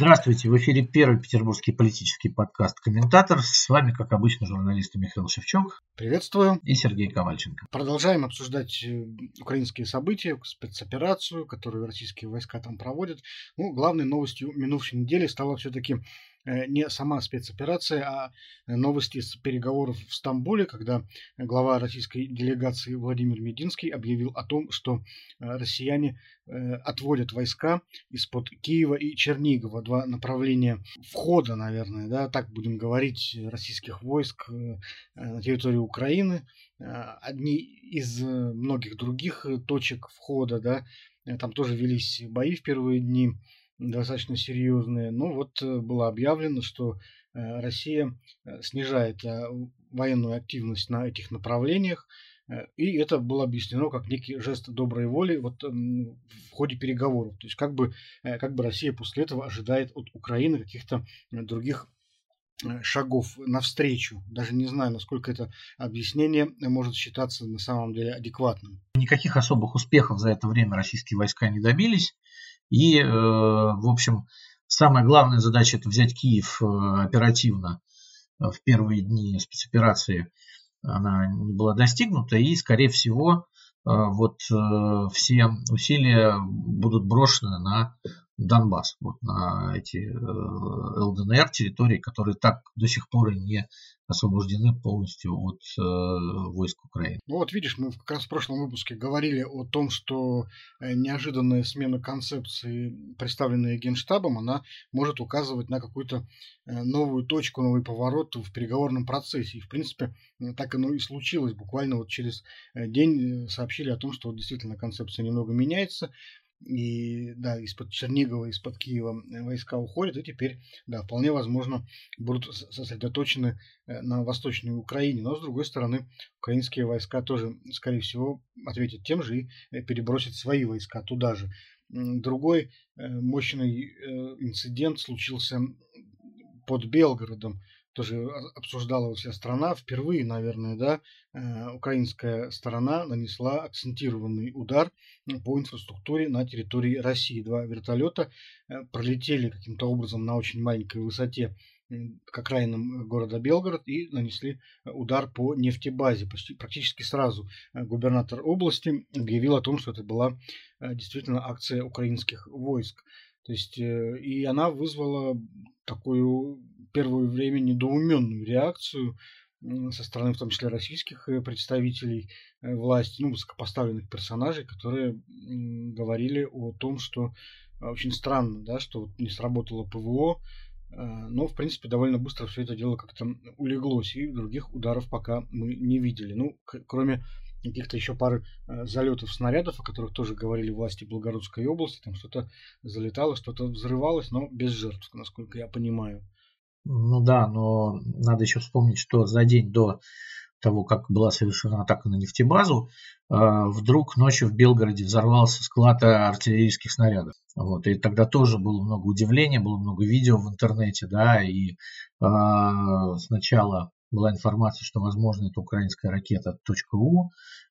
Здравствуйте, в эфире первый петербургский политический подкаст «Комментатор». С вами, как обычно, журналисты Михаил Шевчук. Приветствую. И Сергей Ковальченко. Продолжаем обсуждать э, украинские события, спецоперацию, которую российские войска там проводят. Ну, главной новостью минувшей недели стало все-таки не сама спецоперация, а новости с переговоров в Стамбуле, когда глава российской делегации Владимир Мединский объявил о том, что э, россияне э, отводят войска из-под Киева и Чернигова, два направления входа, наверное, да, так будем говорить, российских войск на территорию Украины. Одни из многих других точек входа, да, там тоже велись бои в первые дни достаточно серьезные. Но вот э, было объявлено, что э, Россия э, снижает военную активность на этих направлениях. И это было объяснено как некий жест доброй воли вот, в ходе переговоров. То есть как бы, как бы Россия после этого ожидает от Украины каких-то других шагов навстречу. Даже не знаю, насколько это объяснение может считаться на самом деле адекватным. Никаких особых успехов за это время российские войска не добились. И, э, в общем, самая главная задача это взять Киев э, оперативно э, в первые дни спецоперации. Она не была достигнута, и, скорее всего, вот все усилия будут брошены на Донбасс, вот на эти ЛДНР территории, которые так до сих пор и не освобождены полностью от э, войск Украины. Ну вот видишь, мы как раз в прошлом выпуске говорили о том, что э, неожиданная смена концепции, представленная Генштабом, она может указывать на какую-то э, новую точку, новый поворот в переговорном процессе. И, в принципе, так оно и случилось. Буквально вот через день сообщили о том, что вот действительно концепция немного меняется и да, из-под Чернигова, из-под Киева э, войска уходят, и теперь, да, вполне возможно, будут сосредоточены э, на Восточной Украине. Но, с другой стороны, украинские войска тоже, скорее всего, ответят тем же и э, перебросят свои войска туда же. Другой мощный инцидент случился под Белгородом тоже обсуждала вся страна. Впервые, наверное, да, э, украинская сторона нанесла акцентированный удар по инфраструктуре на территории России. Два вертолета э, пролетели каким-то образом на очень маленькой высоте к окраинам города Белгород и нанесли удар по нефтебазе. Почти, практически сразу э, губернатор области объявил о том, что это была действительно акция украинских войск. То есть, и она вызвала такую первое время недоуменную реакцию со стороны, в том числе, российских э, представителей э, власти, ну, высокопоставленных персонажей, которые говорили о том, что очень странно, да, что вот не сработало ПВО, э, но, в принципе, довольно быстро все это дело как-то улеглось, и других ударов пока мы не видели. Ну, кроме каких-то еще пары залетов снарядов, о которых тоже говорили власти Белгородской области, там что-то залетало, что-то взрывалось, но без жертв, насколько я понимаю. Ну да, но надо еще вспомнить, что за день до того, как была совершена атака на нефтебазу, а, вдруг ночью в Белгороде взорвался склад артиллерийских снарядов. Вот, и тогда тоже было много удивления, было много видео в интернете, да, и э, сначала была информация, что, возможно, это украинская ракета .у э,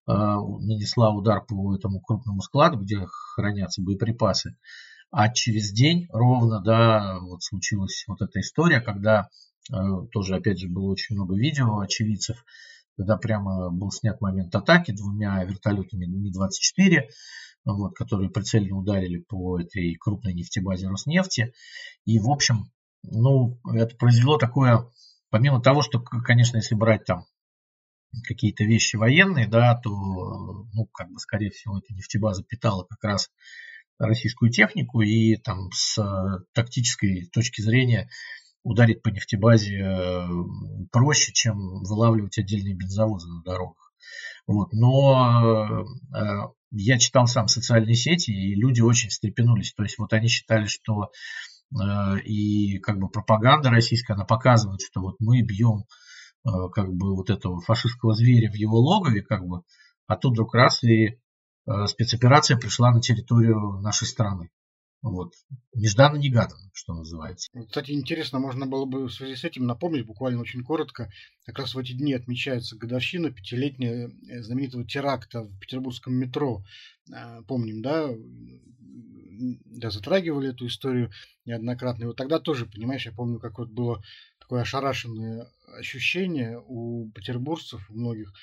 нанесла удар по этому крупному складу, где хранятся боеприпасы. А через день ровно, да, вот случилась вот эта история, когда э, тоже, опять же, было очень много видео очевидцев, когда прямо был снят момент атаки двумя вертолетами Ми-24, вот, которые прицельно ударили по этой крупной нефтебазе Роснефти. И, в общем, ну, это произвело такое, помимо того, что, конечно, если брать там какие-то вещи военные, да, то, ну, как бы, скорее всего, эта нефтебаза питала как раз российскую технику и там с э, тактической точки зрения ударить по нефтебазе э, проще, чем вылавливать отдельные бензовозы на дорогах. Вот. Но э, я читал сам социальные сети, и люди очень встрепенулись. То есть вот они считали, что и как бы пропаганда российская, она показывает, что вот мы бьем как бы вот этого фашистского зверя в его логове, как бы, а тут вдруг раз и Э, спецоперация пришла на территорию нашей страны. Вот. Нежданно-негаданно, что называется. Кстати, интересно, можно было бы в связи с этим напомнить, буквально очень коротко, как раз в эти дни отмечается годовщина пятилетняя э, знаменитого теракта в петербургском метро. Э, помним, да, да, затрагивали эту историю неоднократно. И вот тогда тоже, понимаешь, я помню, как вот было такое ошарашенное ощущение у петербуржцев, у многих,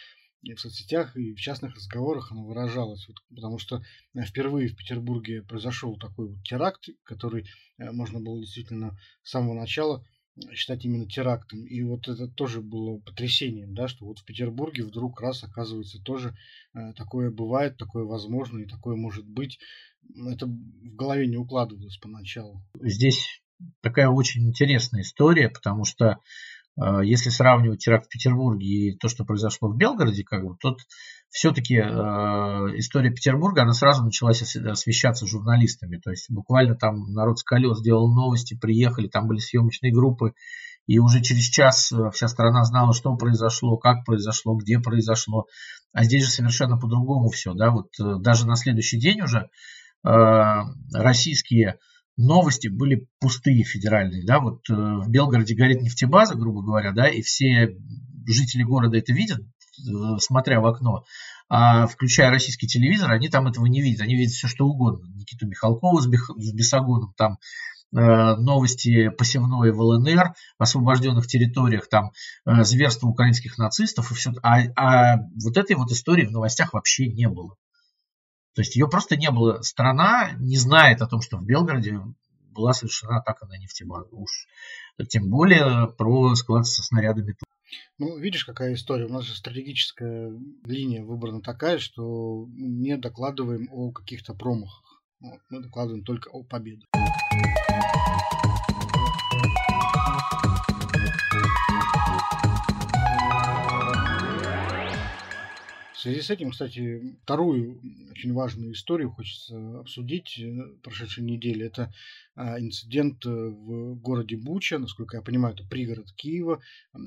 и в соцсетях, и в частных разговорах оно выражалось. Вот, потому что э, впервые в Петербурге произошел такой вот теракт, который э, можно было действительно с самого начала считать именно терактом. И вот это тоже было потрясением, да, что вот в Петербурге вдруг раз оказывается тоже э, такое бывает, такое возможно и такое может быть. Это в голове не укладывалось поначалу. Здесь такая очень интересная история, потому что э, если сравнивать теракт в Петербурге и то, что произошло в Белгороде, как бы, тут все-таки э, история Петербурга, она сразу началась освещаться журналистами. То есть буквально там народ с колес сделал новости, приехали, там были съемочные группы, и уже через час э, вся страна знала, что произошло, как произошло, где произошло. А здесь же совершенно по-другому все. Да? Вот э, даже на следующий день уже э, российские новости были пустые федеральные. Да? Вот э, в Белгороде горит нефтебаза, грубо говоря, да, и все жители города это видят, Э, смотря в окно, а включая российский телевизор, они там этого не видят. Они видят все, что угодно. Никиту Михалкова с, Бех, с Бесогоном, там э, новости посевной в ЛНР, освобожденных территориях, там э, зверство украинских нацистов и все. А, а вот этой вот истории в новостях вообще не было. То есть ее просто не было. Страна не знает о том, что в Белгороде была совершена атака на нефтебазу. Уж тем более про склад со снарядами ну, видишь, какая история. У нас же стратегическая линия выбрана такая, что не докладываем о каких-то промахах. Мы докладываем только о победах. Связи с этим, кстати, вторую очень важную историю хочется обсудить э, прошедшей недели. Это а, инцидент э, в городе Буча, насколько я понимаю, это пригород Киева, э,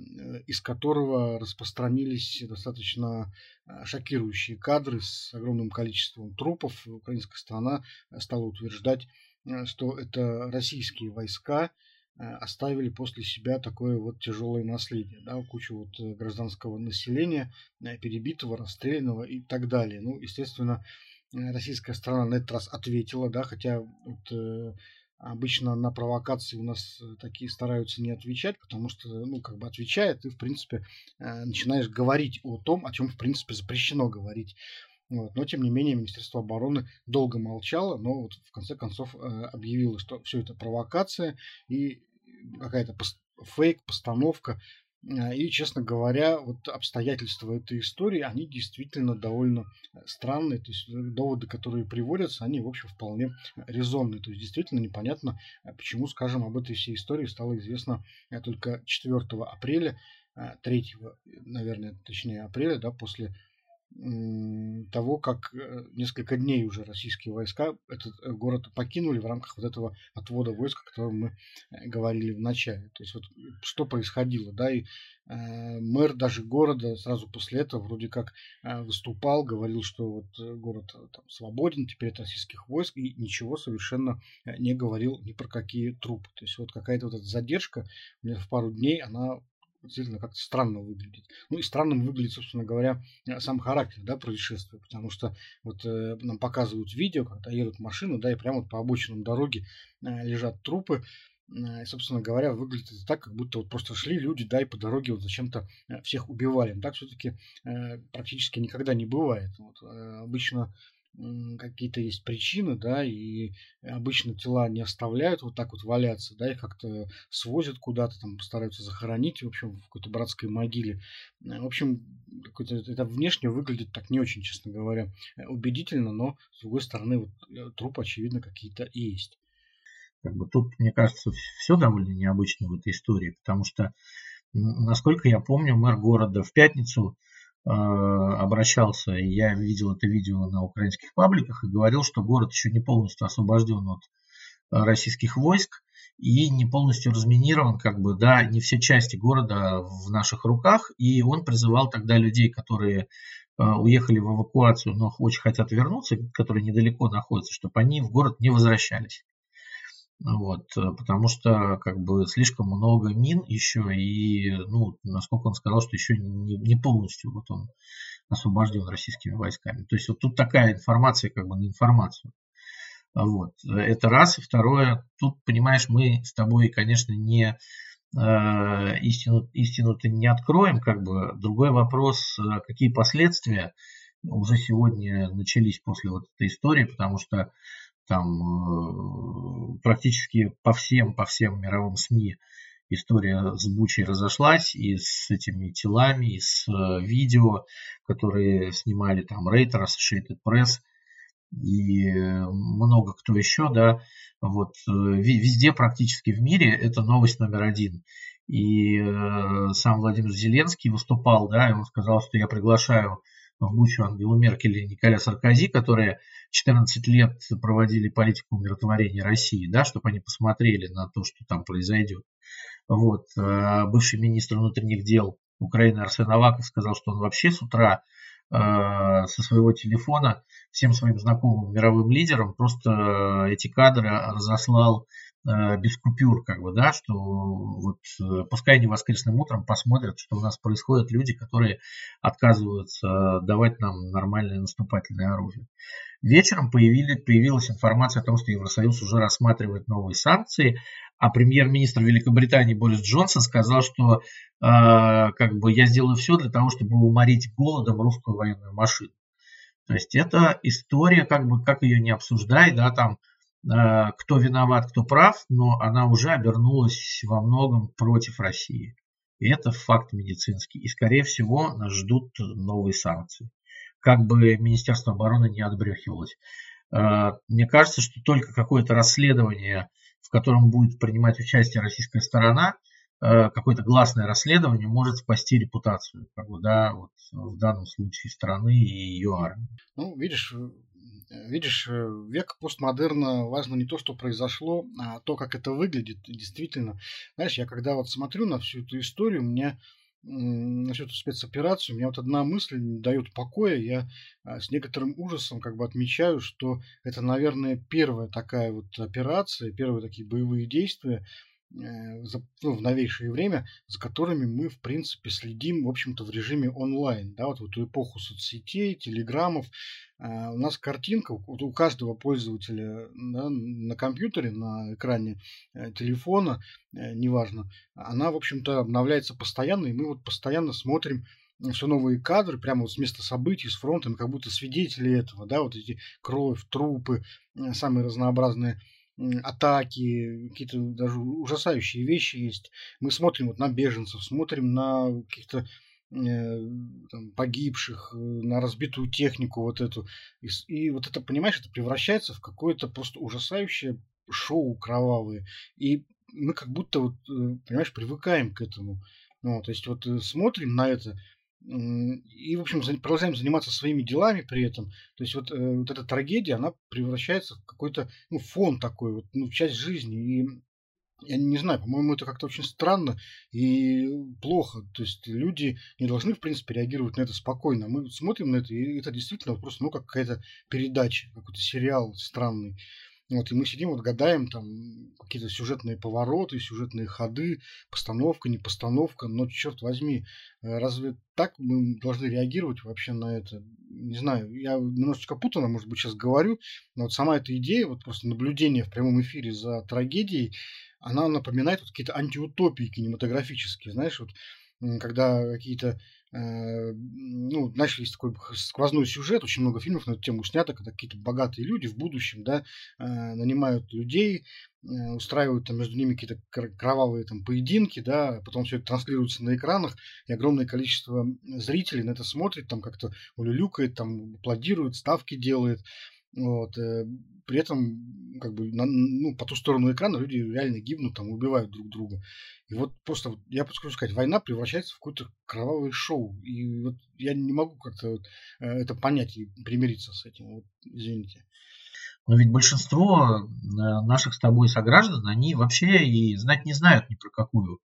из которого распространились достаточно а, шокирующие кадры с огромным количеством трупов. Украинская страна стала утверждать, что это российские войска, оставили после себя такое вот тяжелое наследие, да, кучу вот э, гражданского населения, э, перебитого, расстрелянного и так далее. Ну, естественно, российская страна на этот раз ответила, да, хотя вот, обычно на провокации у нас такие стараются не отвечать, потому что, ну, как бы отвечая, ты, в принципе, начинаешь говорить о том, о чем, в принципе, запрещено говорить. Вот. Но, тем не менее, Министерство обороны долго молчало, но вот в конце концов объявило, что все это провокация, и какая-то фейк, постановка. А, и, честно говоря, вот обстоятельства этой истории, они действительно довольно э, странные. То есть э, доводы, которые приводятся, они, в общем, вполне резонные. То есть действительно непонятно, э, почему, скажем, об этой всей истории стало известно только 4 апреля, 3, наверное, точнее апреля, да, после того, как э, несколько дней уже российские войска этот э, город покинули в рамках вот этого отвода войск, о котором мы э, говорили в начале. То есть вот что происходило, да, и э, мэр даже города сразу после этого вроде как э, выступал, говорил, что вот город там, свободен теперь от российских войск и ничего совершенно не говорил ни про какие трупы. То есть вот какая-то вот эта задержка в пару дней, она действительно как-то странно выглядит. Ну и странным выглядит, собственно говоря, э, сам характер да, происшествия, потому что вот э, нам показывают видео, когда едут машины, да, и прямо вот по обочинам дороги э, лежат трупы, э, и, собственно говоря, выглядит это так, как будто вот просто шли люди, да, и по дороге вот зачем-то э, всех убивали. Но так все-таки э, практически никогда не бывает. Вот, э, обычно какие-то есть причины, да, и обычно тела не оставляют вот так вот валяться, да, их как-то свозят куда-то, там стараются захоронить, в общем, в какой-то братской могиле. Э, в общем, это внешне выглядит так не очень, честно говоря, э, убедительно, но, с другой стороны, вот э, труп, очевидно, какие-то и есть. Как бы тут, мне кажется, все довольно необычно в этой истории, потому что, насколько я помню, мэр города в пятницу обращался, и я видел это видео на украинских пабликах, и говорил, что город еще не полностью освобожден от э, российских войск и не полностью разминирован, как бы, да, не все части города в наших руках, и он призывал тогда людей, которые э, уехали в эвакуацию, но очень хотят вернуться, которые недалеко находятся, чтобы они в город не возвращались. Вот, э, потому что как бы слишком много мин еще и, ну, насколько он сказал, что еще не, не полностью вот он освобожден российскими войсками. То есть вот тут такая информация как бы на информацию. Вот. Это раз. И второе, тут, понимаешь, мы с тобой, конечно, не э, истину, истину-то не откроем, как бы. Другой вопрос, э, какие последствия уже сегодня начались после вот этой истории, потому что там э, практически по всем, по всем мировым СМИ история с Бучей разошлась и с этими телами, и с э, видео, которые снимали там Рейтер, Associated Press и много кто еще, да, вот э, везде практически в мире это новость номер один. И э, сам Владимир Зеленский выступал, да, и он сказал, что я приглашаю в Бучу Ангелу Меркель и Николя Саркози, которые 14 лет проводили политику умиротворения России, да, чтобы они посмотрели на то, что там произойдет. Вот. Э, бывший министр внутренних дел Украины Арсен Аваков сказал, что он вообще с утра э, со своего телефона всем своим знакомым мировым лидерам просто эти кадры разослал э, без купюр, как бы, да, что вот пускай они воскресным утром посмотрят, что у нас происходят люди, которые отказываются давать нам нормальное наступательное оружие. Вечером появили, появилась информация о том, что Евросоюз уже рассматривает новые санкции, а премьер-министр Великобритании Борис Джонсон сказал, что э, как бы я сделаю все для того, чтобы уморить голодом русскую военную машину. То есть это история, как бы как ее не обсуждай, да, там э, кто виноват, кто прав, но она уже обернулась во многом против России. И это факт медицинский. И, скорее всего, нас ждут новые санкции. Как бы Министерство обороны не отбрехивалось. Э, мне кажется, что только какое-то расследование в котором будет принимать участие российская сторона, э, какое-то гласное расследование может спасти репутацию, как бы, да, вот в данном случае страны и ее армии. Ну, видишь, э, видишь, э, век постмодерна важно не то, что произошло, а то, как это выглядит. Действительно, знаешь, я когда вот смотрю на всю эту историю, мне на всю эту спецоперацию, меня вот одна мысль не дает покоя. Я а, с некоторым ужасом как бы отмечаю, что это, наверное, первая такая вот операция, первые такие боевые действия, Э, ну, в новейшее время, за которыми мы, в принципе, следим, в общем-то, в режиме онлайн. Да, вот в эту эпоху соцсетей, телеграммов. А, у нас картинка вот у каждого пользователя да, на компьютере, на экране э, телефона, э, неважно, она, в общем-то, обновляется постоянно, и мы вот постоянно смотрим все новые кадры, прямо вот с места событий, с фронта, как будто свидетели этого, да, вот эти кровь, трупы, самые разнообразные атаки, какие-то даже ужасающие вещи есть. Мы смотрим вот на беженцев, смотрим на каких-то э, там, погибших, э, на разбитую технику вот эту. И, и вот это, понимаешь, это превращается в какое-то просто ужасающее шоу кровавое. И мы как будто, вот, э, понимаешь, привыкаем к этому. Ну, то есть вот смотрим на это, и, в общем, продолжаем заниматься своими делами при этом. То есть вот, э, вот эта трагедия, она превращается в какой-то ну, фон такой, вот, ну, часть жизни. И я не знаю, по-моему, это как-то очень странно и плохо. То есть люди не должны, в принципе, реагировать на это спокойно. Мы смотрим на это, и это действительно просто, ну, как какая-то передача, какой-то сериал странный. Вот, и мы сидим, вот гадаем там какие-то сюжетные повороты, сюжетные ходы, постановка, не постановка. Но, черт возьми, э, разве так мы должны реагировать вообще на это? Не знаю, я немножечко путано, может быть, сейчас говорю, но вот сама эта идея, вот просто наблюдение в прямом эфире за трагедией, она напоминает вот какие-то антиутопии кинематографические, знаешь, вот когда какие-то ну, начали такой сквозной сюжет, очень много фильмов на эту тему снято, когда какие-то богатые люди в будущем, да, э, нанимают людей, э, устраивают там между ними какие-то кровавые там поединки, да, а потом все это транслируется на экранах, и огромное количество зрителей на это смотрит, там как-то улюлюкает, там аплодирует, ставки делает, вот, при этом, как бы, на, ну, по ту сторону экрана люди реально гибнут, там, убивают друг друга. И вот просто, я хочу сказать, война превращается в какое-то кровавое шоу. И вот я не могу как-то вот, э, это понять и примириться с этим. Вот, извините. Но ведь большинство э, наших с тобой сограждан, они вообще и знать не знают ни про какую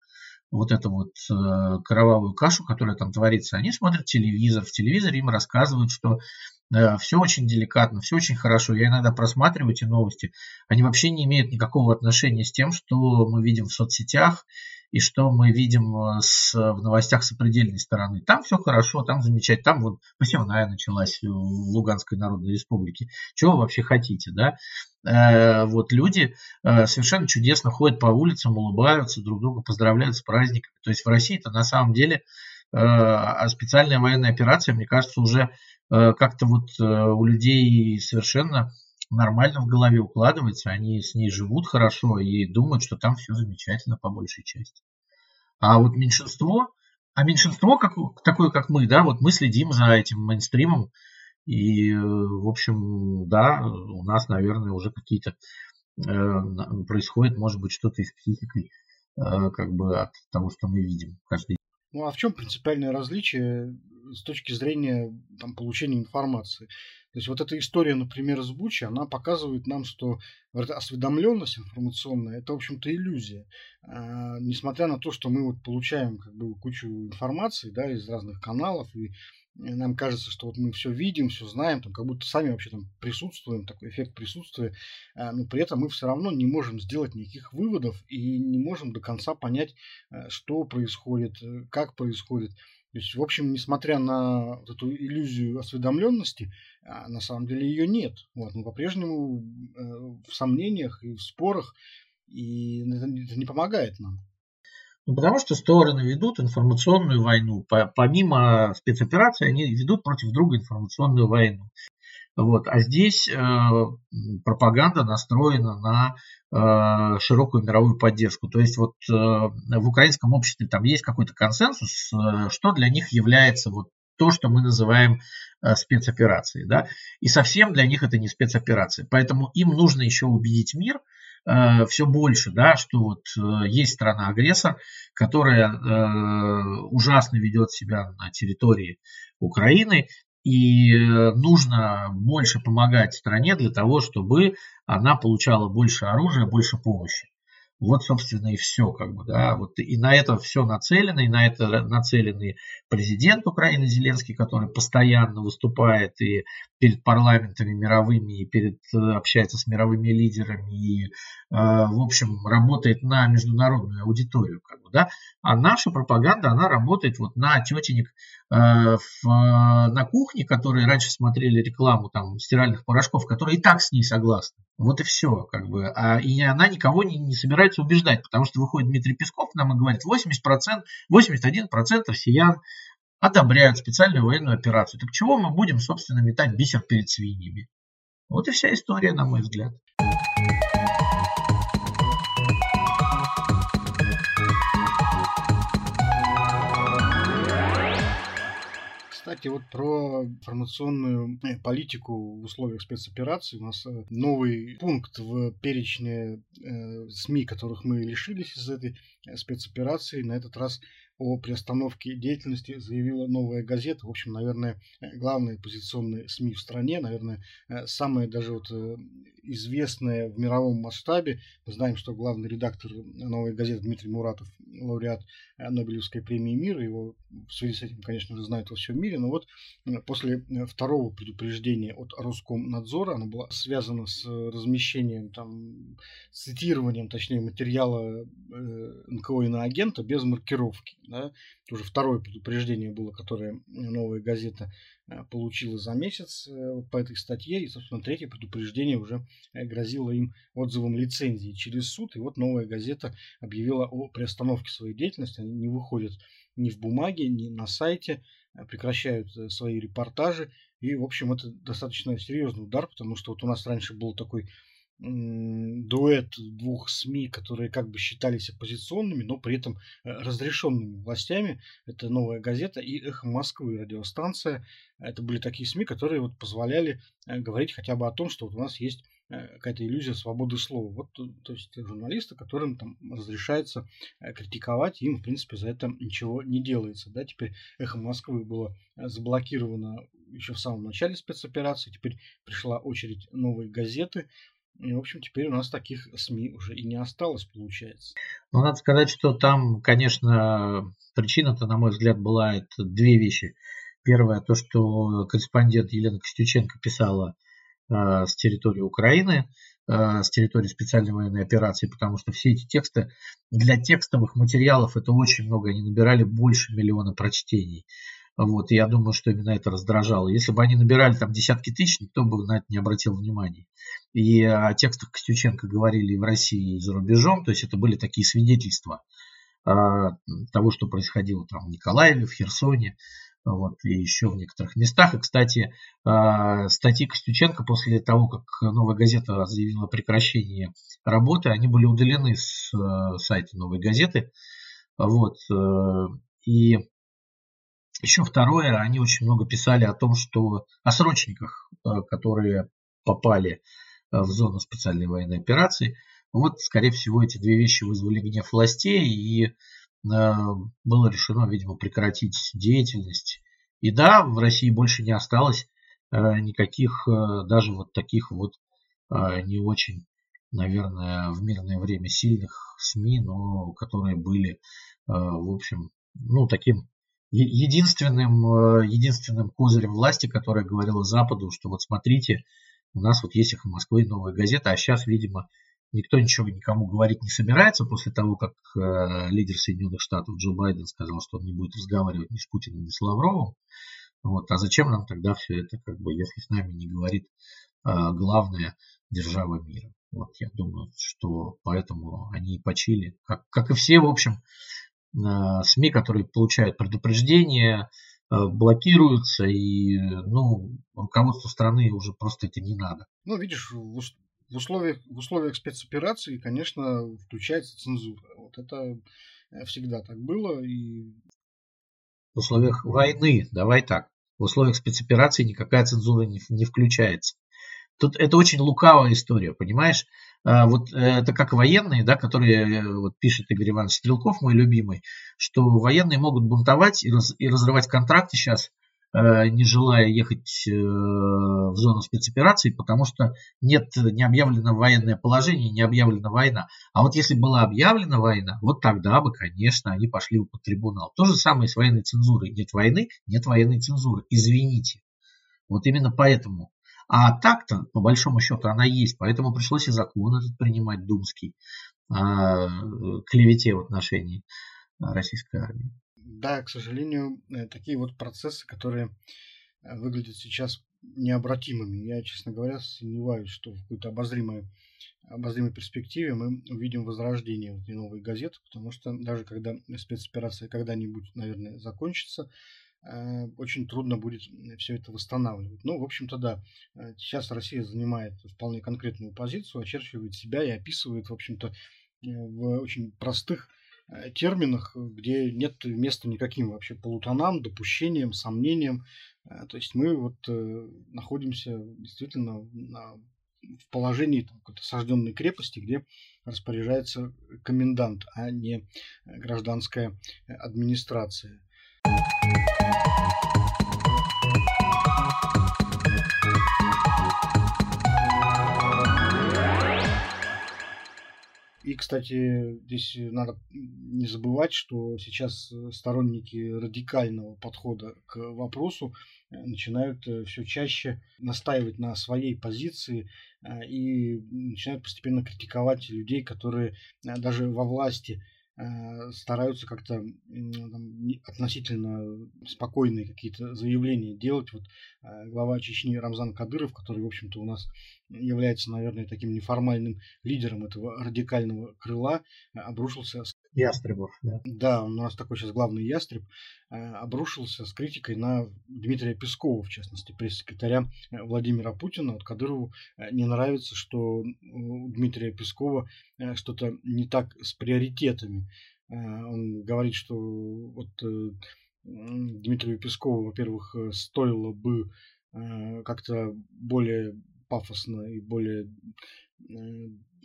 вот эту вот э, кровавую кашу, которая там творится. Они смотрят телевизор, в телевизоре им рассказывают, что все очень деликатно, все очень хорошо. Я иногда просматриваю эти новости. Они вообще не имеют никакого отношения с тем, что мы видим в соцсетях и что мы видим э, с, в новостях сопредельной стороны. Там все хорошо, там замечательно, там вот посевная началась в Луганской Народной Республике. Чего вы вообще хотите, да? Э, вот люди э, совершенно чудесно ходят по улицам, улыбаются, друг друга поздравляют с праздниками. То есть в России-то на самом деле э, специальная военная операция, мне кажется, уже э, как-то вот э, у людей совершенно нормально в голове укладывается, они с ней живут хорошо и думают, что там все замечательно по большей части. А вот меньшинство, а меньшинство, как, такое как мы, да, вот мы следим за этим мейнстримом, и, в общем, да, у нас, наверное, уже какие-то э, происходит, может быть, что-то и с психикой, э, как бы от того, что мы видим каждый день. Ну а в чем принципиальное различие с точки зрения там, получения информации? То есть вот эта история, например, с Бучи, она показывает нам, что осведомленность информационная – это, в общем-то, иллюзия. А, несмотря на то, что мы вот получаем как бы кучу информации да, из разных каналов, и нам кажется, что вот мы все видим, все знаем, там, как будто сами вообще там присутствуем, такой эффект присутствия, а, но при этом мы все равно не можем сделать никаких выводов и не можем до конца понять, э, что происходит, э, как происходит. То есть, в общем, несмотря на вот эту иллюзию осведомленности, а, на самом деле ее нет. Вот, мы по-прежнему э, в сомнениях и в спорах, и это, не помогает нам. Ну, потому что стороны ведут информационную войну. Помимо спецопераций, они ведут против друга информационную войну. Вот. А здесь э, пропаганда настроена на э, широкую мировую поддержку. То есть вот э, в украинском обществе там есть какой-то консенсус, что для них является вот то, что мы называем спецоперацией. Да? И совсем для них это не спецоперация. Поэтому им нужно еще убедить мир все больше, да, что вот есть страна-агрессор, которая ужасно ведет себя на территории Украины, и э, нужно больше помогать стране для того, чтобы она получала больше оружия, больше помощи. Вот, собственно, и все, как бы, да, вот и на это все нацелено, и на это нацелены президент Украины Зеленский, который постоянно выступает и перед парламентами мировыми, и перед, э, общается с мировыми лидерами, и, э, в общем, работает на международную аудиторию, как бы, да, а наша пропаганда, она работает вот на тетенек э, в, на кухне, которые раньше смотрели рекламу там стиральных порошков, которые и так с ней согласны. Вот и все, как бы. А, и она никого не, не собирается убеждать, потому что выходит Дмитрий Песков нам и говорит, 80%, 81% россиян одобряют специальную военную операцию. Так чего мы будем, собственно, метать бисер перед свиньями? Вот и вся история, на мой взгляд. Кстати, вот про информационную э, политику в условиях спецоперации. У нас э, новый пункт в перечне э, СМИ, которых мы лишились из этой спецоперации. На этот раз о приостановке деятельности заявила новая газета. В общем, наверное, главные позиционные СМИ в стране, наверное, самые даже вот известные в мировом масштабе. Мы знаем, что главный редактор новой газеты Дмитрий Муратов, лауреат Нобелевской премии мира, его в связи с этим, конечно же, знают во всем мире, но вот после второго предупреждения от Роскомнадзора, оно было связано с размещением, там, цитированием, точнее, материала э, НКО иноагента без маркировки. Да? Уже второе предупреждение было, которое новая газета э, получила за месяц э, по этой статье. И, собственно, третье предупреждение уже э, грозило им отзывом лицензии через суд. И вот новая газета объявила о приостановке своей деятельности. Они не выходят ни в бумаге, ни на сайте, прекращают свои репортажи. И, в общем, это достаточно серьезный удар, потому что вот у нас раньше был такой дуэт двух СМИ, которые как бы считались оппозиционными, но при этом э, разрешенными властями. Это «Новая газета» и «Эхо Москвы» радиостанция. Это были такие СМИ, которые вот позволяли э, говорить хотя бы о том, что вот у нас есть э, какая-то иллюзия свободы слова. Вот, то есть журналисты, которым там разрешается критиковать, им, в принципе, за это ничего не делается. Да? Теперь «Эхо Москвы» было заблокировано еще в самом начале спецоперации, теперь пришла очередь новой газеты – и, в общем, теперь у нас таких СМИ уже и не осталось, получается. Ну, надо сказать, что там, конечно, причина-то, на мой взгляд, была это две вещи. Первое, то, что корреспондент Елена Костюченко писала с территории Украины, с территории специальной военной операции, потому что все эти тексты для текстовых материалов это очень много, они набирали больше миллиона прочтений. Вот, и я думаю, что именно это раздражало. Если бы они набирали там десятки тысяч, никто бы на это не обратил внимания. И о текстах Костюченко говорили и в России, и за рубежом, то есть это были такие свидетельства а, того, что происходило там в Николаеве, в Херсоне, вот, и еще в некоторых местах. И, кстати, а, статьи Костюченко после того, как «Новая газета» заявила прекращение работы, они были удалены с э, сайта «Новой газеты». Вот, э, и еще второе, они очень много писали о том, что о срочниках, э, которые попали в зону специальной военной операции. Вот, скорее всего, эти две вещи вызвали гнев властей, и э, было решено, видимо, прекратить деятельность. И да, в России больше не осталось никаких, даже вот таких вот не очень, наверное, в мирное время сильных СМИ, но которые были, в общем, ну, таким единственным, э, единственным козырем власти, которая говорила Западу, что вот смотрите, у нас вот есть их в Москве новая газета, а сейчас, видимо, никто ничего никому говорить не собирается после того, как э, лидер Соединенных Штатов Джо Байден сказал, что он не будет разговаривать ни с Путиным, ни с Лавровым. Вот, а зачем нам тогда все это, как бы, если с нами не говорит э, главная держава мира? Вот я думаю, что поэтому они и почили, как, как и все, в общем, Э, СМИ, которые получают предупреждения, блокируются, и ну, руководству страны уже просто это не надо. Ну, видишь, в условиях, в условиях спецоперации, конечно, включается цензура. Вот это э, всегда так было. И... В условиях войны, давай так, в условиях спецоперации никакая цензура не, не включается. Тут это очень лукавая история, понимаешь? А, вот э, это как военные, да, которые, э, вот пишет Игорь Иванович Стрелков, мой любимый, что военные могут бунтовать и, раз, и разрывать контракты сейчас, э, не желая ехать в зону спецоперации, потому что нет, не объявлено военное положение, не объявлена война. А вот если была объявлена война, вот тогда бы, конечно, они пошли бы под трибунал. То же самое с военной цензурой. Нет войны, нет военной цензуры. Извините. Вот именно поэтому а так-то, по большому счету, она есть. Поэтому пришлось и закон этот принимать думский о клевете в отношении российской армии. Да, к сожалению, э, такие вот процессы, которые э, выглядят сейчас необратимыми. Я, честно говоря, сомневаюсь, что в какой-то обозримой, обозримой перспективе мы увидим возрождение вот новой газеты, потому что даже когда спецоперация когда-нибудь, наверное, закончится, Э, очень трудно будет все это восстанавливать. Ну, в общем-то, да, э, сейчас Россия занимает вполне конкретную позицию, очерчивает себя и описывает, в общем-то, э, в очень простых терминах, где нет места никаким вообще полутонам, допущениям, сомнениям. То есть мы вот находимся действительно на, в положении какой-то сожженной крепости, где распоряжается комендант, а не гражданская администрация. И, кстати, здесь надо не забывать, что сейчас сторонники радикального подхода к вопросу э, начинают э, все чаще настаивать на своей позиции э, и начинают постепенно критиковать людей, которые даже во власти стараются как-то относительно спокойные какие-то заявления делать. Вот э, глава Чечни Рамзан Кадыров, который, в общем-то, у нас является, наверное, таким неформальным лидером этого радикального крыла, э, обрушился Ястребов, да. Да, у нас такой сейчас главный ястреб э, обрушился с критикой на Дмитрия Пескова, в частности, пресс-секретаря э, Владимира Путина. Вот Кадырову э, не нравится, что у Дмитрия Пескова что-то не так с приоритетами. Он говорит, что вот Дмитрию Пескову, во-первых, стоило бы как-то более пафосно и более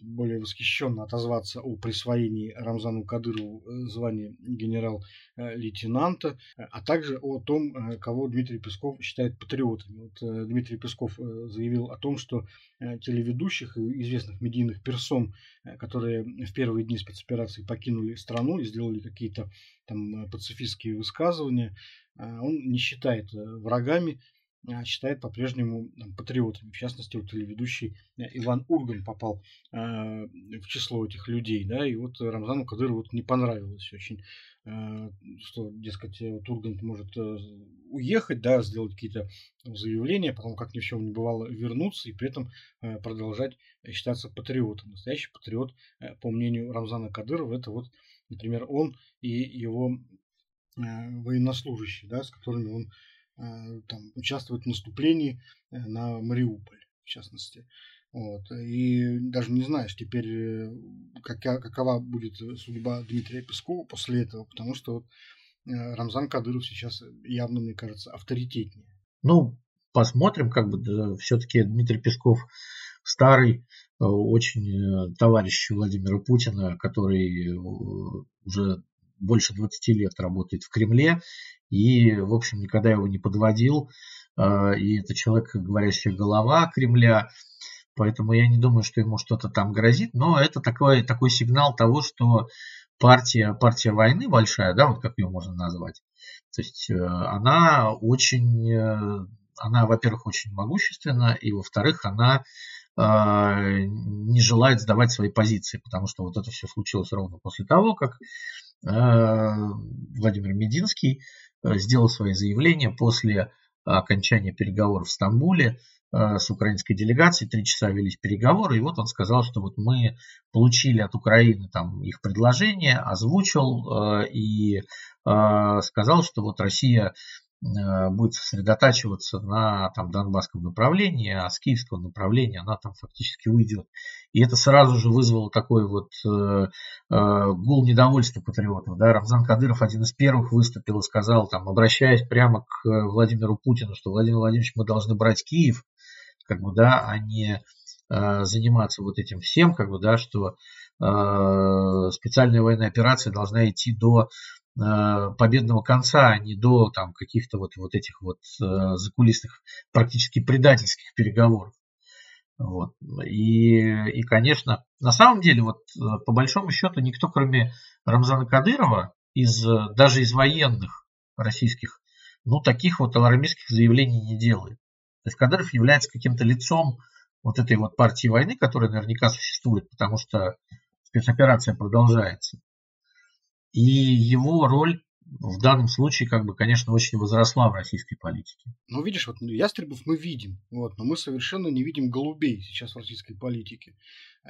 более восхищенно отозваться о присвоении Рамзану Кадырову э, звания генерал-лейтенанта, а также о том, э, кого Дмитрий Песков считает патриотами. Вот э, Дмитрий Песков заявил о том, что телеведущих и известных медийных персон, которые в первые дни спецоперации покинули страну и сделали какие-то там пацифистские высказывания, он не считает врагами считает по-прежнему патриотами. В частности, вот телеведущий э, Иван Урган попал э, в число этих людей, да, и вот Рамзану Кадырову вот не понравилось очень, э, что, дескать, вот Ургант может э, уехать, да, сделать какие-то заявления, потом, как ни в чем не бывало, вернуться и при этом э, продолжать считаться патриотом. Настоящий патриот, э, по мнению Рамзана Кадырова, это вот, например, он и его э, военнослужащие, да, с которыми он Э, там, участвует в наступлении э, на Мариуполь, в частности. Вот. И даже не знаешь теперь, э, какая, какова будет судьба Дмитрия Пескова после этого, потому что вот Рамзан Кадыров сейчас явно, мне кажется, авторитетнее. Ну, посмотрим, как бы да, все-таки Дмитрий Песков старый, очень товарищ Владимира Путина, который уже больше 20 лет работает в Кремле. И, в общем, никогда его не подводил. А, и это человек, говорящая голова Кремля, поэтому я не думаю, что ему что-то там грозит, но это такой, такой сигнал того, что партия, партия войны большая, да, вот как ее можно назвать, то есть э, она очень, э, она, во-первых, очень могущественна, и, во-вторых, она а, не желает сдавать свои позиции, потому что вот это все случилось ровно после того, как Владимир Мединский э, сделал свои заявления после окончания переговоров в Стамбуле э, с украинской делегацией. Три часа велись переговоры, и вот он сказал, что вот мы получили от Украины там их предложение, озвучил э, и сказал, что вот Россия Э, будет сосредотачиваться на там, донбасском направлении, а с киевского направления она там фактически уйдет. И это сразу же вызвало такой вот э, э, гул недовольства патриотов. Да? Рамзан Кадыров один из первых выступил и сказал, там, обращаясь прямо к Владимиру Путину, что Владимир Владимирович, мы должны брать Киев, как бы, да, а не э, заниматься вот этим всем, как бы, да, что э, специальная военная операция должна идти до Э, победного конца, а не до там каких-то вот, вот этих вот э, закулисных, практически предательских переговоров. Вот. И, и, конечно, на самом деле, вот э, по большому счету, никто, кроме Рамзана Кадырова, из, даже из военных российских, ну, таких вот алармистских заявлений не делает. То есть Кадыров является каким-то лицом вот этой вот партии войны, которая наверняка существует, потому что спецоперация продолжается. И его роль в данном случае, как бы, конечно, очень возросла в российской политике. Ну, видишь, вот ястребов мы видим, вот, но мы совершенно не видим голубей сейчас в российской политике.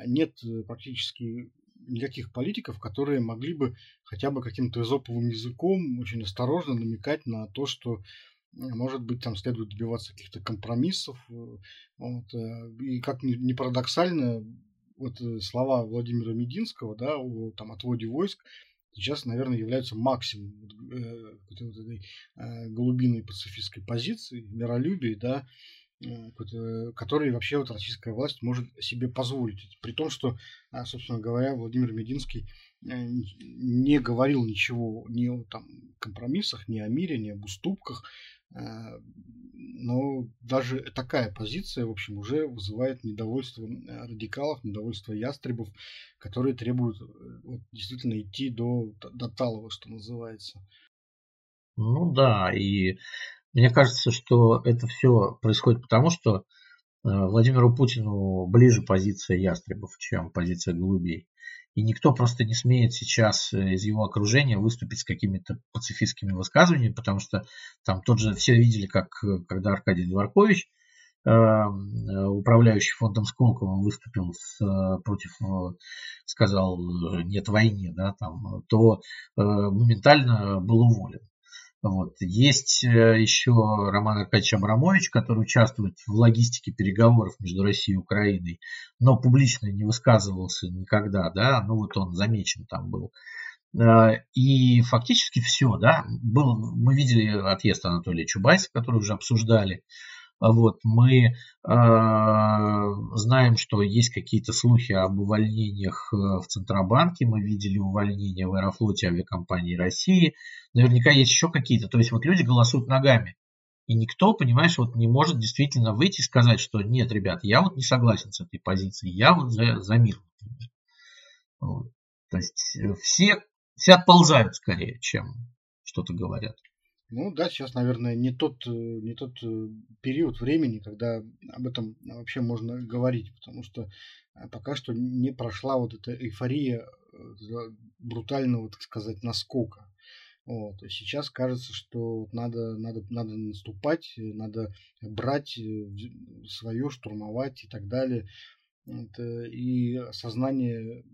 Нет э, практически никаких политиков, которые могли бы хотя бы каким-то эзоповым языком очень осторожно намекать на то, что э, может быть, там следует добиваться каких-то компромиссов. Э, вот, и как ни парадоксально, вот слова Владимира Мединского да, о там, отводе войск – сейчас, наверное, являются максимумом э, вот этой э, голубиной пацифистской позиции, миролюбия, да, э, который вообще вот российская власть может себе позволить. При том, что, а, собственно говоря, Владимир Мединский не говорил ничего ни о там, компромиссах, ни о мире, ни об уступках. Но даже такая позиция, в общем, уже вызывает недовольство радикалов, недовольство ястребов, которые требуют вот, действительно идти до, до Талова, что называется. Ну да, и мне кажется, что это все происходит потому, что Владимиру Путину ближе позиция ястребов, чем позиция голубей. И никто просто не смеет сейчас э, из его окружения выступить с какими-то пацифистскими высказываниями, потому что там тот же все видели, как э, когда Аркадий Дворкович, управляющий фондом Сколково, выступил с, э, против, сказал нет войне, да, там, то моментально был уволен. Вот. Есть э, еще Роман Аркадьевич Абрамович, который участвует в логистике переговоров между Россией и Украиной, но публично не высказывался никогда, да, ну вот он замечен там был. Э, и фактически все, да, был, мы видели отъезд Анатолия Чубайса, который уже обсуждали, вот, мы э, знаем, что есть какие-то слухи об увольнениях э, в Центробанке. Мы видели увольнение в Аэрофлоте авиакомпании России. Наверняка есть еще какие-то. То есть вот люди голосуют ногами. И никто, понимаешь, вот не может действительно выйти и сказать, что нет, ребят, я вот не согласен с этой позицией, я вот за, за мир. Вот. То есть э, все, все отползают скорее, чем что-то говорят. Ну да, сейчас, наверное, не тот, э, не тот э, период времени, когда об этом вообще можно говорить, потому что э, пока что не прошла вот эта эйфория брутального, так сказать, наскока. Вот. Сейчас кажется, что надо, надо, надо наступать, надо брать свое, штурмовать и так далее. Это, и сознание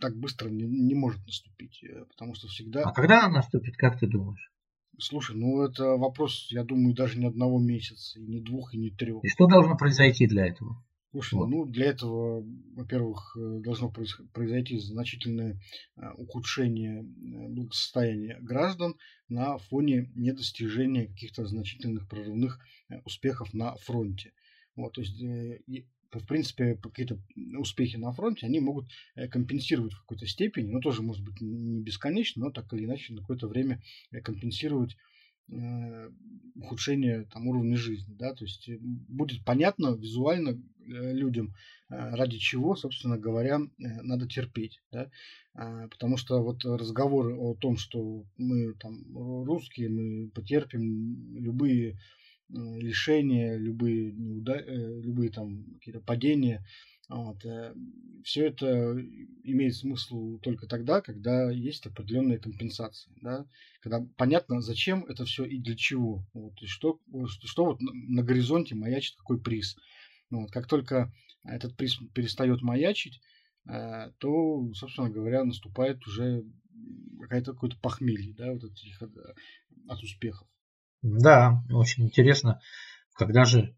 так быстро не, не может наступить, потому что всегда... А когда наступит, как ты думаешь? Слушай, ну это вопрос, я думаю, даже не одного месяца, и не двух, и не трех. И что должно произойти для этого? Слушай, вот. ну для этого, во-первых, э, должно произойти значительное э, ухудшение э, благосостояния граждан на фоне недостижения каких-то значительных прорывных успехов на фронте. Вот, то есть в принципе, какие-то успехи на фронте, они могут э, компенсировать в какой-то степени, ну, тоже, может быть, не бесконечно, но так или иначе на какое-то время э, компенсировать э, ухудшение там, уровня жизни. Да? То есть будет понятно визуально людям, ради чего, собственно говоря, надо терпеть. Да? А, потому что вот разговоры о том, что мы там русские, мы потерпим любые лишения, любые, неуда... Э, любые там какие-то падения. Вот. Э, Все это имеет смысл только тогда, когда есть определенная компенсация. Да? Когда понятно, зачем это все и для чего. Вот. И что, что, что вот на горизонте маячит какой приз. Вот. Как только этот приз перестает маячить, э, то, собственно говоря, наступает уже какое-то похмелье да, вот этих, от успехов. Да, очень интересно, когда же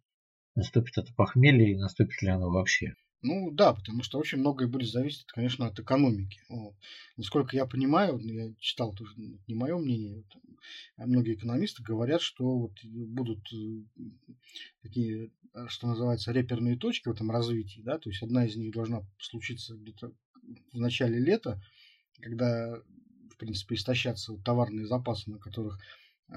наступит это похмелье и наступит ли оно вообще. Ну да, потому что очень многое будет зависеть, конечно, от экономики. Вот. Насколько я понимаю, я читал тоже, не мое мнение, вот, а многие экономисты говорят, что вот будут э, такие, э, что называется, реперные точки в этом развитии, да, то есть одна из них должна случиться где-то в начале лета, когда, в принципе, истощатся товарные запасы, на которых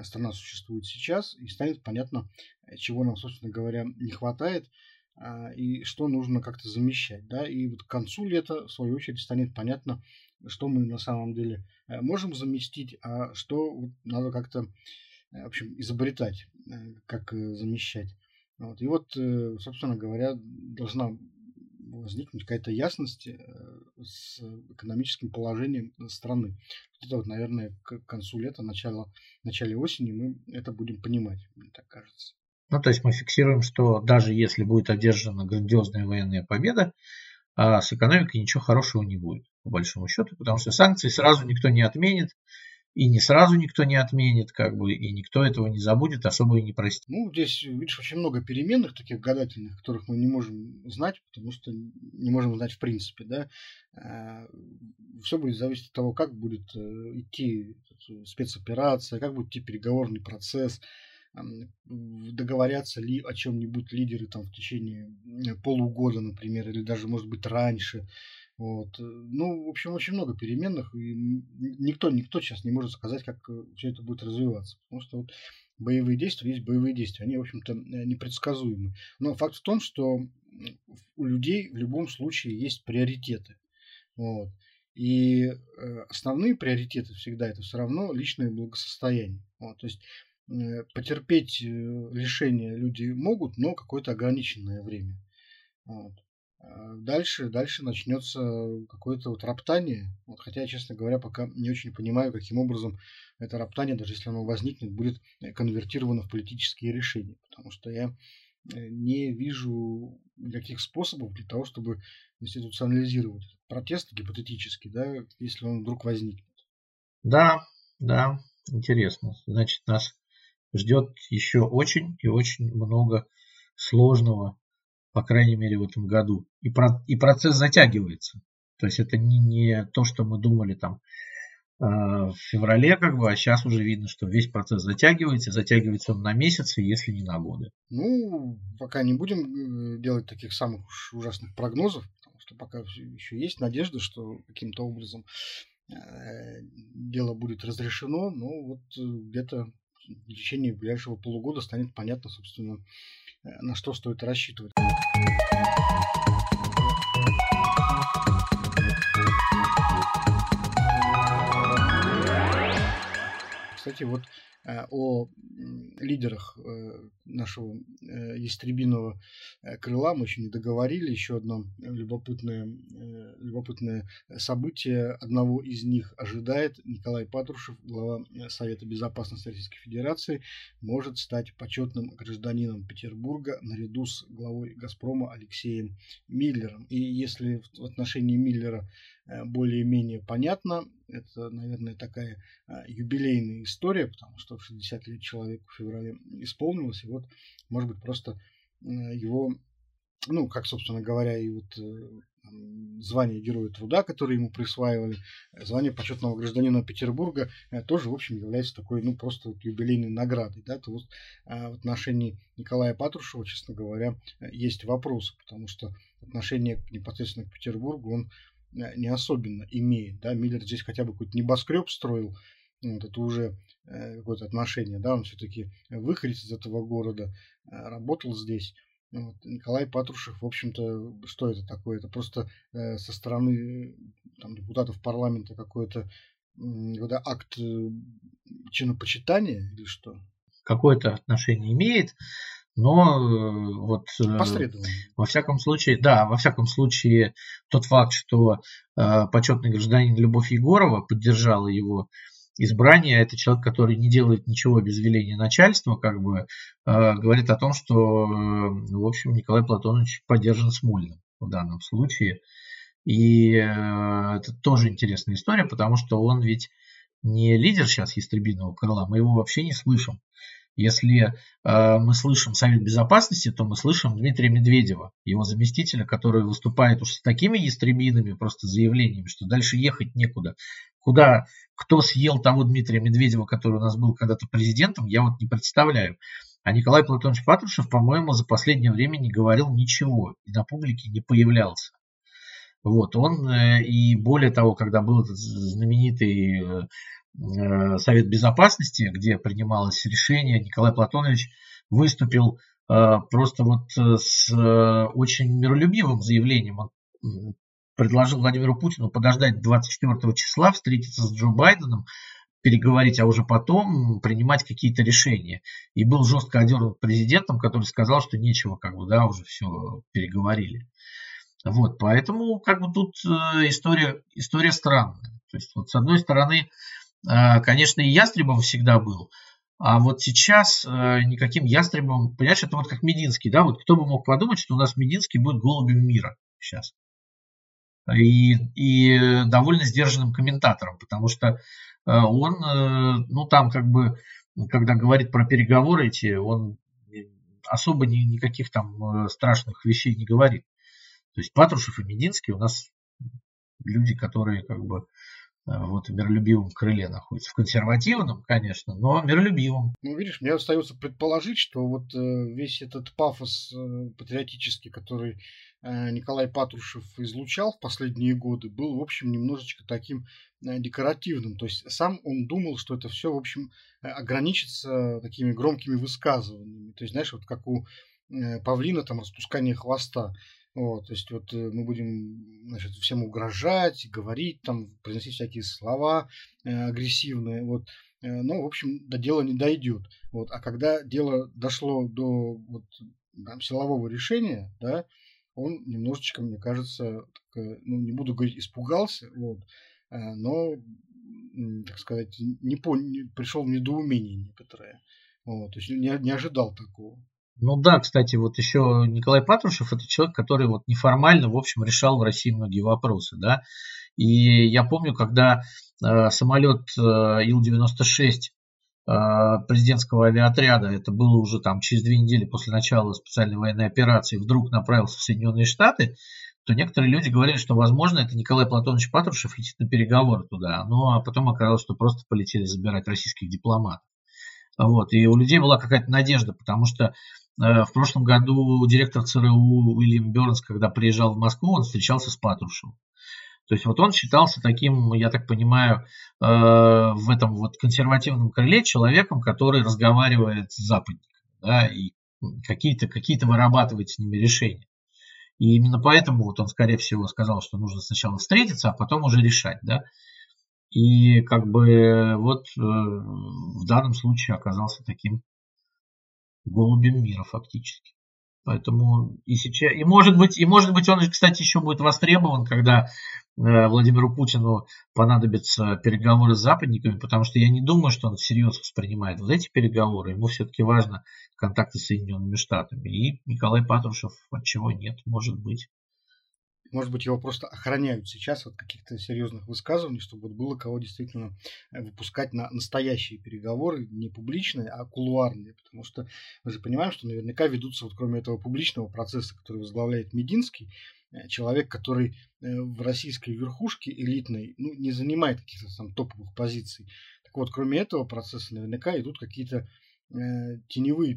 страна существует сейчас, и станет понятно, э, чего нам, собственно говоря, не хватает, а, и что нужно как-то замещать. Да? И вот к концу лета, в свою очередь, станет понятно, что мы на самом деле э, можем заместить, а что надо как-то, в общем, изобретать, как замещать. Вот. И вот, собственно говоря, должна возникнуть какая-то ясность э, с экономическим положением страны. Это вот, наверное, к концу лета, начало, начале осени мы это будем понимать, мне так кажется. Ну, то есть мы фиксируем, что даже если будет одержана грандиозная военная победа, а с экономикой ничего хорошего не будет, по большому счету, потому что санкции сразу никто не отменит, и не сразу никто не отменит, как бы, и никто этого не забудет, особо и не простит. Ну, здесь, видишь, очень много переменных таких гадательных, которых мы не можем знать, потому что не можем знать в принципе, да. А, Все будет зависеть от того, как будет э, идти спецоперация, как будет идти переговорный процесс, договорятся ли о чем-нибудь лидеры там в течение полугода, например, или даже, может быть, раньше. Вот. Э, ну, в общем, очень много переменных, и никто, никто сейчас не может сказать, как э, все это будет развиваться. Потому что вот боевые действия есть боевые действия, они, в общем-то, э, непредсказуемы. Но факт в том, что у людей в любом случае есть приоритеты. Вот. И основные приоритеты всегда это все равно личное благосостояние. Вот. То есть потерпеть лишение люди могут, но какое-то ограниченное время. Вот. А, дальше, дальше начнется какое-то вот роптание. Вот, хотя, честно говоря, пока не очень понимаю, каким образом это роптание, даже если оно возникнет, будет э, конвертировано в политические решения. Потому что я э, не вижу никаких способов для того, чтобы институционализировать протест гипотетически, да, если он вдруг возникнет. Да, да, интересно. Значит, нас ждет еще очень и очень много сложного по крайней мере в этом году. И, про, и процесс затягивается. То есть это не, не то, что мы думали там э, в феврале, как бы, а сейчас уже видно, что весь процесс затягивается, затягивается он на месяцы, если не на годы. Ну, пока не будем э, делать таких самых уж ужасных прогнозов, потому что пока еще есть надежда, что каким-то образом э, дело будет разрешено, но вот э, где-то в течение ближайшего полугода станет понятно, собственно, Э, на что стоит рассчитывать. Кстати, вот о лидерах нашего ястребиного крыла мы еще не договорили. Еще одно любопытное, любопытное событие одного из них ожидает. Николай Патрушев, глава Совета Безопасности Российской Федерации, может стать почетным гражданином Петербурга наряду с главой «Газпрома» Алексеем Миллером. И если в отношении Миллера Э, более-менее понятно. Это, наверное, такая а, юбилейная история, потому что 60 лет человеку в феврале исполнилось. И вот, может быть, просто э, его, ну, как, собственно говоря, и вот э, звание Героя Труда, которое ему присваивали, звание почетного гражданина Петербурга, тоже, в общем, является такой, ну, просто вот юбилейной наградой. Да? То вот а, в отношении Николая Патрушева, честно говоря, есть вопросы, потому что отношение непосредственно к Петербургу он Э, не особенно имеет. Да? Миллер здесь хотя бы какой-то небоскреб строил, вот, это уже э, какое-то отношение, да, он все-таки выходит из этого города, э, работал здесь. Вот. Николай Патрушев, в общем-то, что это такое? Это просто э, со стороны там, депутатов парламента какой-то э, акт чинопочитания или что? Какое-то отношение имеет но э, вот э, во всяком случае, да, во всяком случае тот факт, что э, почетный гражданин Любовь Егорова поддержала его избрание, это человек, который не делает ничего без веления начальства, как бы э, говорит о том, что, э, в общем, Николай Платонович поддержан Смольным в данном случае. И э, это тоже интересная история, потому что он ведь не лидер сейчас истребительного крыла, мы его вообще не слышим. Если э, мы слышим Совет Безопасности, то мы слышим Дмитрия Медведева, его заместителя, который выступает уж с такими ястребиными просто заявлениями, что дальше ехать некуда. Куда, кто съел того Дмитрия Медведева, который у нас был когда-то президентом, я вот не представляю. А Николай Платонович Патрушев, по-моему, за последнее время не говорил ничего и на публике не появлялся. Вот, он э, и более того, когда был этот знаменитый Э, Совет Безопасности, где принималось решение, Николай Платонович выступил э, просто вот э, с очень миролюбивым заявлением. Он предложил Владимиру Путину подождать 24 числа, встретиться с Джо Байденом, переговорить, а уже потом принимать какие-то решения. И был жестко одернут президентом, который сказал, что нечего, как бы, да, уже все переговорили. Вот, поэтому, как бы тут история, история странная. То есть, вот с одной стороны, Э, конечно, и ястребом всегда был. А вот сейчас э, никаким ястребом, понимаешь, это вот как Мединский, да, вот кто бы мог подумать, что у нас Мединский будет голубем мира сейчас. И, и довольно сдержанным комментатором, потому что э, он, ну там как бы, когда говорит про переговоры эти, он особо ни, никаких там страшных вещей не говорит. То есть Патрушев и Мединский у нас люди, которые как бы Э, вот в миролюбивом крыле находится. В консервативном, конечно, но миролюбивом. Ну, видишь, мне остается предположить, что вот э, весь этот пафос э, патриотический, который Николай Патрушев излучал в последние годы, был, в общем, немножечко таким декоративным. То есть сам он думал, что это все, в общем, ограничится такими громкими высказываниями. То есть, знаешь, вот как у павлина там распускание хвоста. Вот, то есть вот э, мы будем значит, всем угрожать, говорить, там, произносить всякие слова э, агрессивные. Вот. Э, но, в общем, до дела не дойдет. Вот. А когда дело дошло до вот, там, силового решения, да, он немножечко, мне кажется, так, э, ну, не буду говорить, испугался, вот, э, но, так сказать, не, по, не пришел в недоумение некоторое. Вот, то есть не, не ожидал такого. Ну да, кстати, вот еще Николай Патрушев это человек, который вот неформально, в общем, решал в России многие вопросы, да. И я помню, когда э, самолет э, Ил-96 э, президентского авиаотряда, это было уже там через две недели после начала специальной военной операции, вдруг направился в Соединенные Штаты, то некоторые люди говорили, что, возможно, это Николай Платонович Патрушев летит на переговоры туда. Ну, а потом оказалось, что просто полетели забирать российских дипломатов. Вот. И у людей была какая-то надежда, потому что в прошлом году директор ЦРУ Уильям Бернс, когда приезжал в Москву, он встречался с Патрушевым. То есть вот он считался таким, я так понимаю, э, в этом вот консервативном крыле человеком, который разговаривает с западниками, да, и какие-то какие вырабатывает с ними решения. И именно поэтому вот он, скорее всего, сказал, что нужно сначала встретиться, а потом уже решать, да. И как бы вот э, в данном случае оказался таким голубем мира фактически. Поэтому и сейчас, и может быть, и может быть он, кстати, еще будет востребован, когда э, Владимиру Путину понадобятся переговоры с западниками, потому что я не думаю, что он всерьез воспринимает вот эти переговоры. Ему все-таки важно контакты с Соединенными Штатами. И Николай Патрушев, от чего нет, может быть. Может быть, его просто охраняют сейчас от каких-то серьезных высказываний, чтобы было кого действительно э, выпускать на настоящие переговоры, не публичные, а кулуарные. Потому что мы же понимаем, что наверняка ведутся, вот кроме этого публичного процесса, который возглавляет Мединский, э, человек, который э, в российской верхушке элитной ну, не занимает каких-то там топовых позиций. Так вот, кроме этого процесса наверняка идут какие-то теневые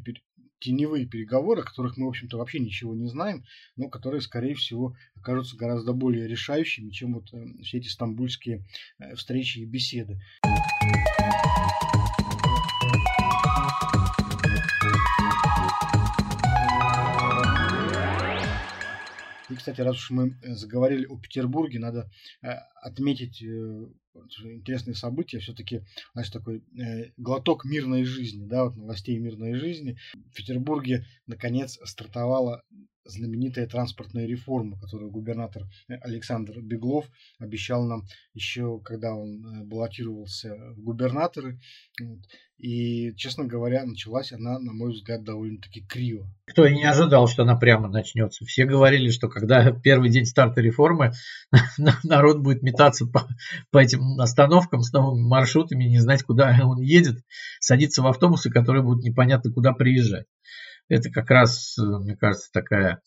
теневые переговоры, о которых мы, в общем-то, вообще ничего не знаем, но которые, скорее всего, окажутся гораздо более решающими, чем вот э, все эти стамбульские э, встречи и беседы. И, кстати, раз уж мы э, заговорили о Петербурге, надо отметить интересные события, все-таки, знаешь, такой э, глоток мирной жизни, да, вот новостей мирной жизни. В Петербурге, наконец, стартовала знаменитая транспортная реформа, которую губернатор Александр Беглов обещал нам еще, когда он э, баллотировался в губернаторы. И, честно говоря, началась она, на мой взгляд, довольно-таки криво. Кто и не ожидал, что она прямо начнется. Все говорили, что когда первый день старта реформы, народ будет метаться по, по этим остановкам с новыми маршрутами, не знать, куда он едет, садиться в автобусы, которые будут непонятно куда приезжать. Это как раз, э, мне кажется, такая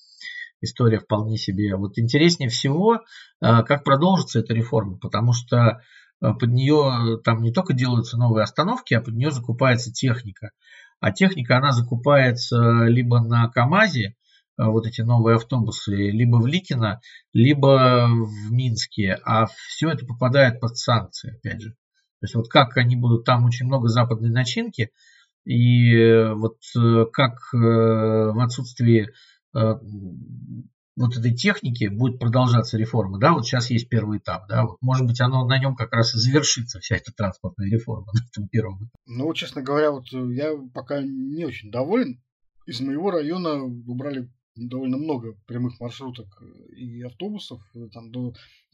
история вполне себе. Вот интереснее всего, э, как продолжится эта реформа, потому что э, под нее там не только делаются новые остановки, а под нее закупается техника. А техника, она закупается либо на КАМАЗе, вот эти новые автобусы, либо в Ликино, либо в Минске. А все это попадает под санкции, опять же. То есть вот как они будут, там очень много западной начинки, и э, вот э, как э, в отсутствии вот этой техники будет продолжаться реформа, да, вот сейчас есть первый этап, да, вот, может быть, оно на нем как раз и завершится, вся эта транспортная реформа на этом первом этапе. Ну, честно говоря, вот я пока не очень доволен. Из моего района убрали довольно много прямых маршруток и автобусов там, до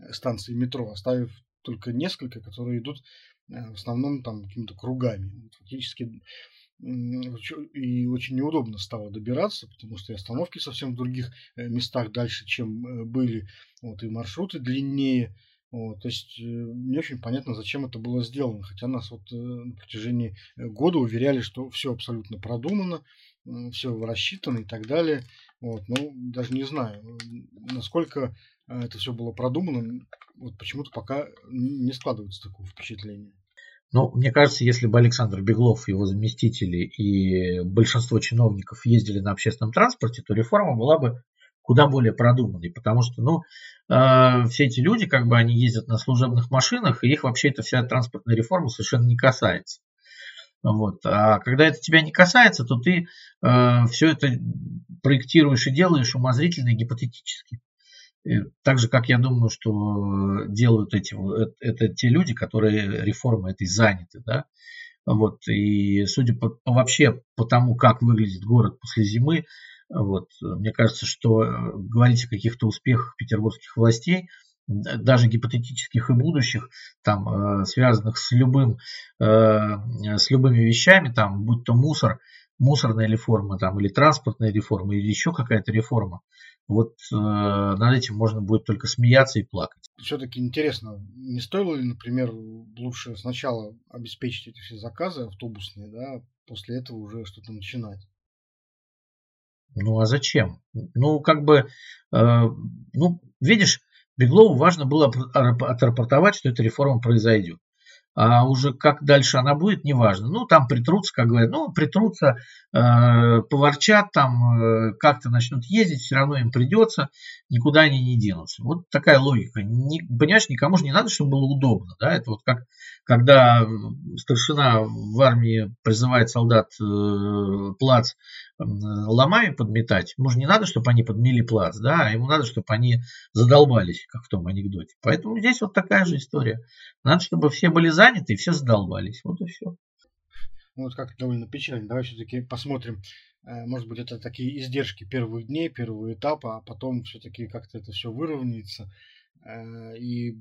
станции метро, оставив только несколько, которые идут в основном там какими-то кругами. Фактически и очень неудобно стало добираться, потому что и остановки совсем в других э, местах дальше, чем э, были, вот, и маршруты длиннее. Вот, то есть э, не очень понятно, зачем это было сделано. Хотя нас вот на протяжении года уверяли, что все абсолютно продумано, все рассчитано и так далее. Вот, ну, даже не знаю, насколько это все было продумано, вот почему-то пока не складывается такого впечатления. Но мне кажется, если бы Александр Беглов, его заместители и большинство чиновников ездили на общественном транспорте, то реформа была бы куда более продуманной, потому что, ну, э, все эти люди, как бы, они ездят на служебных машинах, и их вообще эта вся транспортная реформа совершенно не касается. Вот. А когда это тебя не касается, то ты э, все это проектируешь и делаешь умозрительно и гипотетически. Так же, как я думаю, что делают эти, это, это те люди, которые реформой этой заняты. Да? Вот, и судя по, вообще по тому, как выглядит город после зимы, вот, мне кажется, что э, говорить о каких-то успехах петербургских властей, даже гипотетических и будущих, там, э, связанных с, любым, э, с любыми вещами, там, будь то мусор, мусорная реформа там, или транспортная реформа, или еще какая-то реформа, вот э, над этим можно будет только смеяться и плакать. Все-таки интересно, не стоило ли, например, лучше сначала обеспечить эти все заказы автобусные, да, после этого уже что-то начинать? Ну а зачем? Ну, как бы, э, ну, видишь, Беглову важно было отрапортовать, что эта реформа произойдет а уже как дальше она будет, неважно. Ну, там притрутся, как говорят, ну, притрутся, э, поворчат, там э, как-то начнут ездить, все равно им придется, никуда они не денутся. Вот такая логика. Не, понимаешь, никому же не надо, чтобы было удобно. Да? Это вот как, когда старшина в армии призывает солдат э, плац ломами подметать, может, не надо, чтобы они подмели плац, да, а ему надо, чтобы они задолбались, как в том анекдоте. Поэтому здесь вот такая же история. Надо, чтобы все были заняты и все задолбались. Вот и все. Ну, вот как довольно печально. Давай все-таки посмотрим. Э, может быть, это такие издержки первых дней, первого этапа, а потом все-таки как-то это все выровняется. Э, и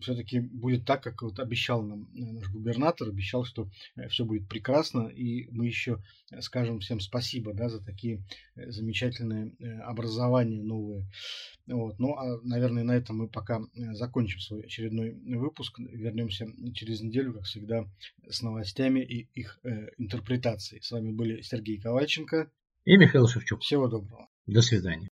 все-таки будет так, как вот обещал нам э, наш губернатор, обещал, что э, все будет прекрасно, и мы еще э, скажем всем спасибо да, за такие замечательные образования новые. Вот. Ну, а, наверное, на этом мы пока закончим свой очередной выпуск. Вернемся через неделю, как всегда, с новостями и их э, интерпретацией. С вами были Сергей Ковальченко и Михаил Шевчук. Всего доброго. До свидания.